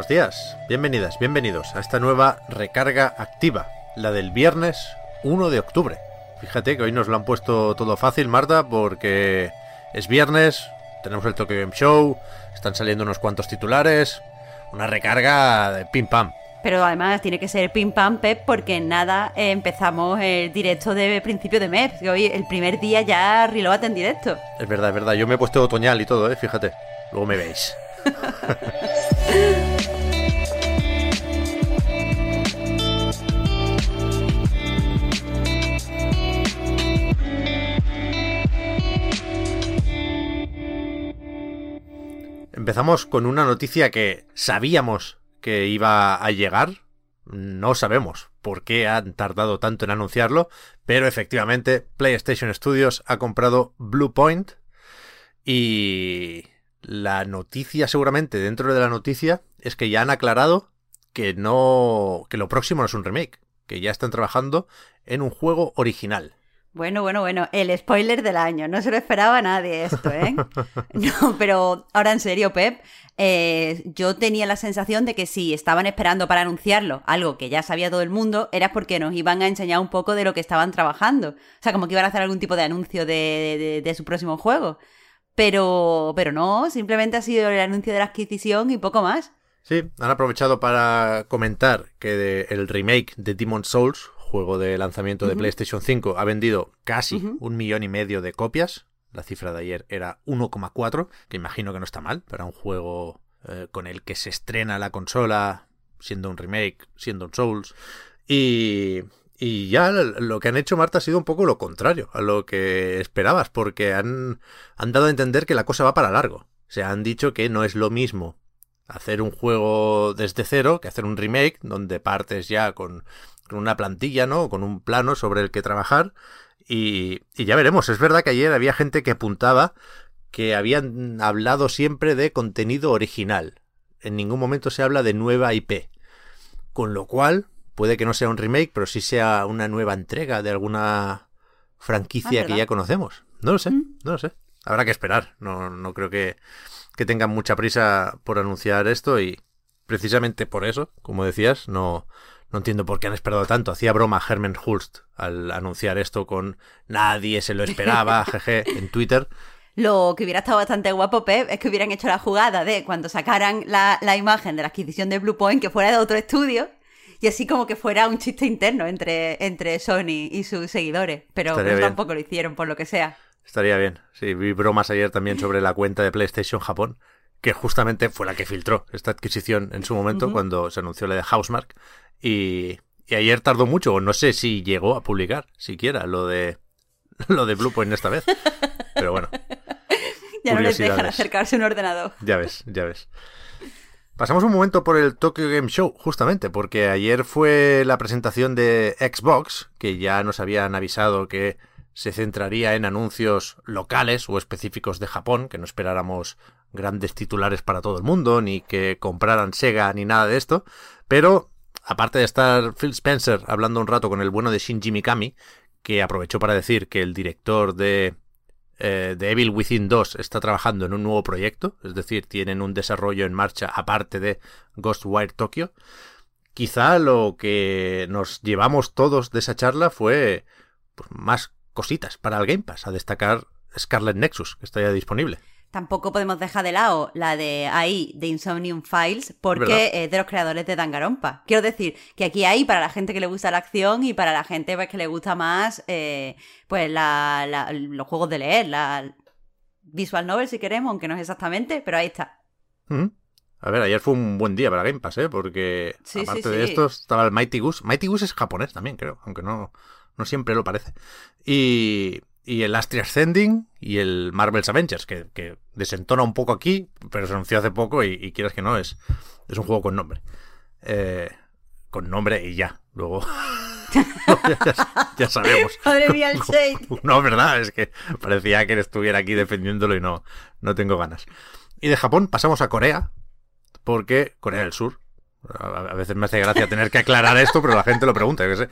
Buenos días, bienvenidas, bienvenidos a esta nueva recarga activa, la del viernes 1 de octubre. Fíjate que hoy nos lo han puesto todo fácil, Marta, porque es viernes, tenemos el Tokyo Game Show, están saliendo unos cuantos titulares, una recarga de pim pam. Pero además tiene que ser pim pam pep porque nada eh, empezamos el directo de principio de mes. Que hoy el primer día ya reload en directo. Es verdad, es verdad. Yo me he puesto otoñal y todo, ¿eh? Fíjate. Luego me veis. Empezamos con una noticia que sabíamos que iba a llegar. No sabemos por qué han tardado tanto en anunciarlo, pero efectivamente PlayStation Studios ha comprado Bluepoint y la noticia seguramente dentro de la noticia es que ya han aclarado que no que lo próximo no es un remake, que ya están trabajando en un juego original. Bueno, bueno, bueno, el spoiler del año. No se lo esperaba nadie esto, ¿eh? No, pero ahora en serio, Pep, eh, yo tenía la sensación de que si estaban esperando para anunciarlo, algo que ya sabía todo el mundo, era porque nos iban a enseñar un poco de lo que estaban trabajando. O sea, como que iban a hacer algún tipo de anuncio de, de, de su próximo juego. Pero, pero no, simplemente ha sido el anuncio de la adquisición y poco más. Sí, han aprovechado para comentar que de, el remake de Demon Souls, juego de lanzamiento de PlayStation 5, ha vendido casi un millón y medio de copias. La cifra de ayer era 1,4, que imagino que no está mal para un juego eh, con el que se estrena la consola, siendo un remake, siendo un Souls. Y, y ya lo que han hecho, Marta, ha sido un poco lo contrario a lo que esperabas, porque han, han dado a entender que la cosa va para largo. O sea, han dicho que no es lo mismo hacer un juego desde cero que hacer un remake, donde partes ya con, con una plantilla, ¿no? Con un plano sobre el que trabajar. Y, y, ya veremos. Es verdad que ayer había gente que apuntaba que habían hablado siempre de contenido original. En ningún momento se habla de nueva IP. Con lo cual, puede que no sea un remake, pero sí sea una nueva entrega de alguna franquicia ah, que ya conocemos. No lo sé, mm. no lo sé. Habrá que esperar. No, no creo que, que tengan mucha prisa por anunciar esto y precisamente por eso, como decías, no, no entiendo por qué han esperado tanto. Hacía broma Herman Hulst al anunciar esto con nadie se lo esperaba, jeje, en Twitter. Lo que hubiera estado bastante guapo, Pep, es que hubieran hecho la jugada de cuando sacaran la, la imagen de la adquisición de Bluepoint que fuera de otro estudio y así como que fuera un chiste interno entre, entre Sony y sus seguidores. Pero pues tampoco lo hicieron, por lo que sea. Estaría bien. Sí, vi bromas ayer también sobre la cuenta de PlayStation Japón, que justamente fue la que filtró esta adquisición en su momento, uh -huh. cuando se anunció la de Housemark. Y, y ayer tardó mucho, o no sé si llegó a publicar siquiera lo de lo de Bluepoint esta vez. Pero bueno. ya no les dejan acercarse a un ordenador. Ya ves, ya ves. Pasamos un momento por el Tokyo Game Show, justamente, porque ayer fue la presentación de Xbox, que ya nos habían avisado que se centraría en anuncios locales o específicos de Japón, que no esperáramos grandes titulares para todo el mundo, ni que compraran Sega, ni nada de esto, pero aparte de estar Phil Spencer hablando un rato con el bueno de Shinji Mikami, que aprovechó para decir que el director de, eh, Evil Within 2 está trabajando en un nuevo proyecto, es decir, tienen un desarrollo en marcha aparte de Ghostwire Tokyo. Quizá lo que nos llevamos todos de esa charla fue pues, más cositas para el Game Pass, a destacar Scarlet Nexus, que está ya disponible. Tampoco podemos dejar de lado la de ahí, de Insomnium Files, porque es de los creadores de Dangarompa. Quiero decir que aquí hay para la gente que le gusta la acción y para la gente pues, que le gusta más eh, pues la, la, los juegos de leer, la visual novel si queremos, aunque no es exactamente, pero ahí está. Mm. A ver, ayer fue un buen día para Game Pass, ¿eh? Porque sí, aparte sí, de esto estaba el Mighty Goose. Mighty Goose es japonés también, creo, aunque no, no siempre lo parece. Y, y el Astria Ascending y el Marvel's Avengers, que, que, desentona un poco aquí, pero se anunció hace poco y, quieras que no, es, es un juego con nombre. Eh, con nombre y ya. Luego ya, sabemos. Madre mía, el shade. No, verdad, es que parecía que él estuviera aquí defendiéndolo y no, no tengo ganas. Y de Japón pasamos a Corea, porque Corea del Sur. A veces me hace gracia tener que aclarar esto, pero la gente lo pregunta, yo qué sé.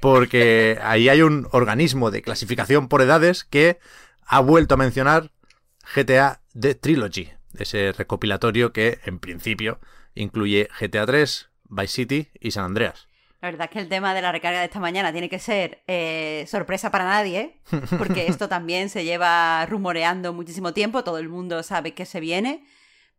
Porque ahí hay un organismo de clasificación por edades que ha vuelto a mencionar GTA The Trilogy, ese recopilatorio que en principio incluye GTA 3, Vice City y San Andreas. La verdad es que el tema de la recarga de esta mañana tiene que ser eh, sorpresa para nadie, porque esto también se lleva rumoreando muchísimo tiempo, todo el mundo sabe que se viene,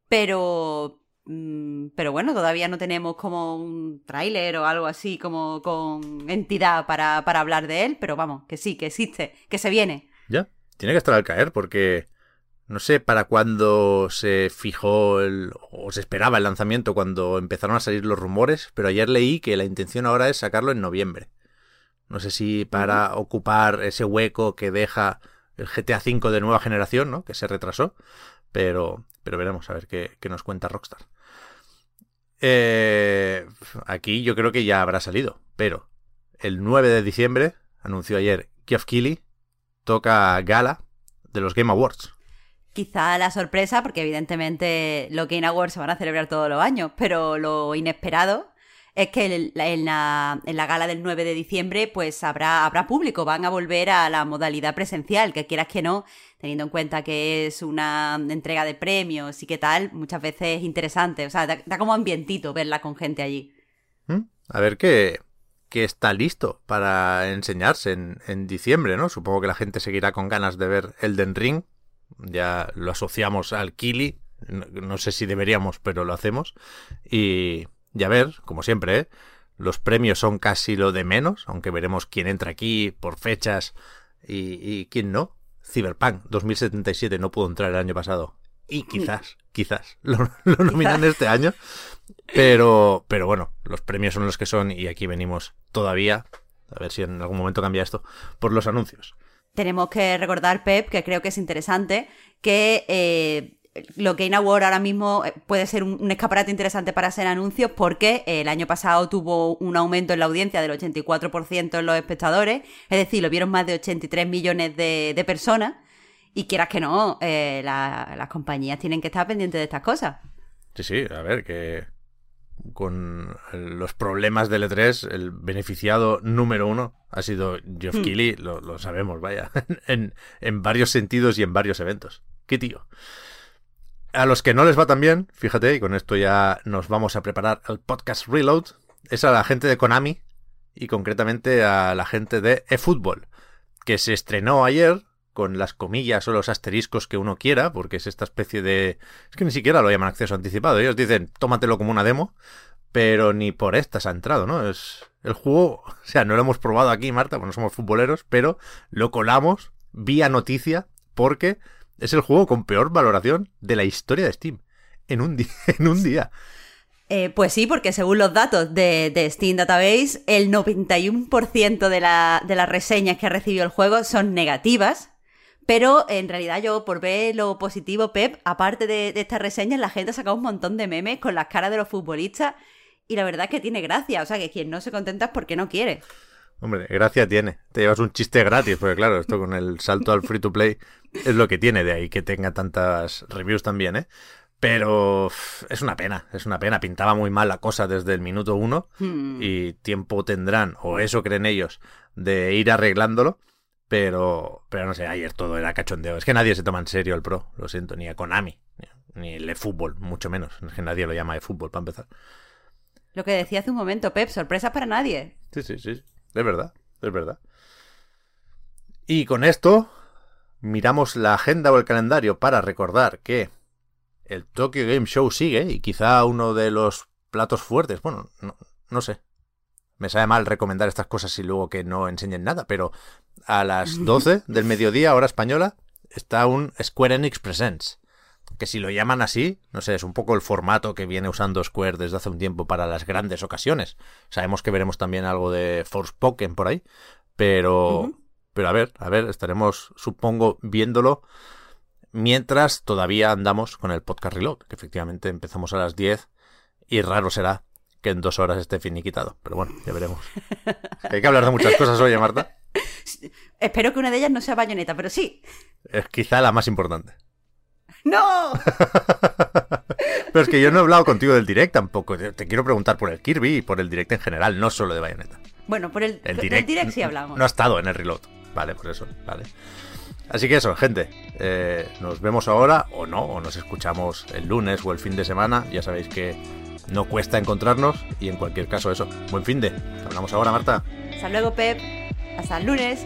pero, pero bueno, todavía no tenemos como un tráiler o algo así como con entidad para, para hablar de él, pero vamos, que sí, que existe, que se viene. Ya, tiene que estar al caer porque no sé para cuándo se fijó el, o se esperaba el lanzamiento cuando empezaron a salir los rumores, pero ayer leí que la intención ahora es sacarlo en noviembre. No sé si para ocupar ese hueco que deja el GTA V de nueva generación, ¿no? Que se retrasó, pero, pero veremos a ver qué, nos cuenta Rockstar. Eh, aquí yo creo que ya habrá salido, pero el 9 de diciembre, anunció ayer Geoff Keighley, toca gala de los Game Awards. Quizá la sorpresa, porque evidentemente los Game Awards se van a celebrar todos los años, pero lo inesperado es que en la, gala del 9 de diciembre pues habrá, habrá público, van a volver a la modalidad presencial, que quieras que no, teniendo en cuenta que es una entrega de premios y qué tal, muchas veces es interesante, o sea, da, como ambientito verla con gente allí. ¿Mm? A ver qué, está listo para enseñarse en, en diciembre, ¿no? Supongo que la gente seguirá con ganas de ver Elden Ring, ya lo asociamos al Kili, no, sé si deberíamos, pero lo hacemos. Y, ya ver, como siempre, ¿eh? los premios son casi lo de menos, aunque veremos quién entra aquí por fechas y, quién no. Cyberpunk 2077 no pudo entrar el año pasado. Y quizás, quizás lo, nominan este año. Pero, pero bueno, los premios son los que son y aquí venimos todavía, a ver si en algún momento cambia esto, por los anuncios tenemos que recordar, Pep, que creo que es interesante, que eh, lo que Award ahora mismo eh, puede ser un, escaparate interesante para hacer anuncios porque eh, el año pasado tuvo un aumento en la audiencia del 84% en los espectadores, es decir, lo vieron más de 83 millones de, personas y quieras que no, las compañías tienen que estar pendientes de estas cosas. Sí, sí, a ver, que con los problemas del E3, el beneficiado número uno ha sido Geoff. Keighley, lo, sabemos, vaya, en, en, varios sentidos y en varios eventos. ¡Qué tío! A los que no les va tan bien, fíjate, y con esto ya nos vamos a preparar el podcast Reload, es a la gente de Konami y concretamente a la gente de eFootball, que se estrenó ayer con las comillas o los asteriscos que uno quiera, porque es esta especie de... Es que ni siquiera lo llaman acceso anticipado. Ellos dicen, tómatelo como una demo, pero ni por estas ha entrado, ¿no? Es el juego, o sea, no lo hemos probado aquí, Marta, porque no somos futboleros, pero lo colamos vía noticia porque es el juego con peor valoración de la historia de Steam. En un, en un día. Eh, pues sí, porque según los datos de, Steam Database, el 91% de, la, de las reseñas que ha recibido el juego son negativas, pero en realidad yo, por ver lo positivo, Pep, aparte de, de estas reseñas, la gente ha sacado un montón de memes con las caras de los futbolistas y la verdad es que tiene gracia. O sea, que quien no se contenta es porque no quiere. Hombre, gracia tiene. Te llevas un chiste gratis, porque claro, esto con el salto al free to play es lo que tiene de ahí que tenga tantas reviews también, ¿eh? Pero es una pena, es una pena. Pintaba muy mal la cosa desde el minuto uno hmm. y tiempo tendrán, o eso creen ellos, de ir arreglándolo. Pero, pero no sé, ayer todo era cachondeo. Es que nadie se toma en serio el Pro, lo siento, ni a Konami, ni el fútbol, mucho menos. Es que nadie lo llama de fútbol para empezar. Lo que decía hace un momento, Pep, sorpresas para nadie. Sí, sí, sí, es verdad, es verdad. Y con esto miramos la agenda o el calendario para recordar que el Tokyo Game Show sigue y quizá uno de los platos fuertes, bueno, no, no sé, me sabe mal recomendar estas cosas y luego que no enseñen nada, pero a las 12 del mediodía, hora española, está un Square Enix Presents. Que si lo llaman así, no sé, es un poco el formato que viene usando Square desde hace un tiempo para las grandes ocasiones. Sabemos que veremos también algo de Force Forspoken por ahí, pero, Pero a ver, a ver, estaremos, supongo, viéndolo mientras todavía andamos con el podcast reload, que efectivamente empezamos a las 10 y raro será que en dos horas esté finiquitado. Pero bueno, ya veremos. Hay que hablar de muchas cosas hoy, Marta. Espero que una de ellas no sea bayoneta, pero sí. Es quizá la más importante. ¡No! Pero es que yo no he hablado contigo del direct tampoco. Te quiero preguntar por el Kirby y por el direct en general, no solo de Bayonetta. Bueno, por el, direct, sí hablamos. No ha estado en el reload. Vale, por eso. Vale. Así que eso, gente. Eh, nos vemos ahora o no, o nos escuchamos el lunes o el fin de semana. Ya sabéis que no cuesta encontrarnos y en cualquier caso eso. Buen fin de. Hablamos ahora, Marta. Hasta luego, Pep. Hasta el lunes.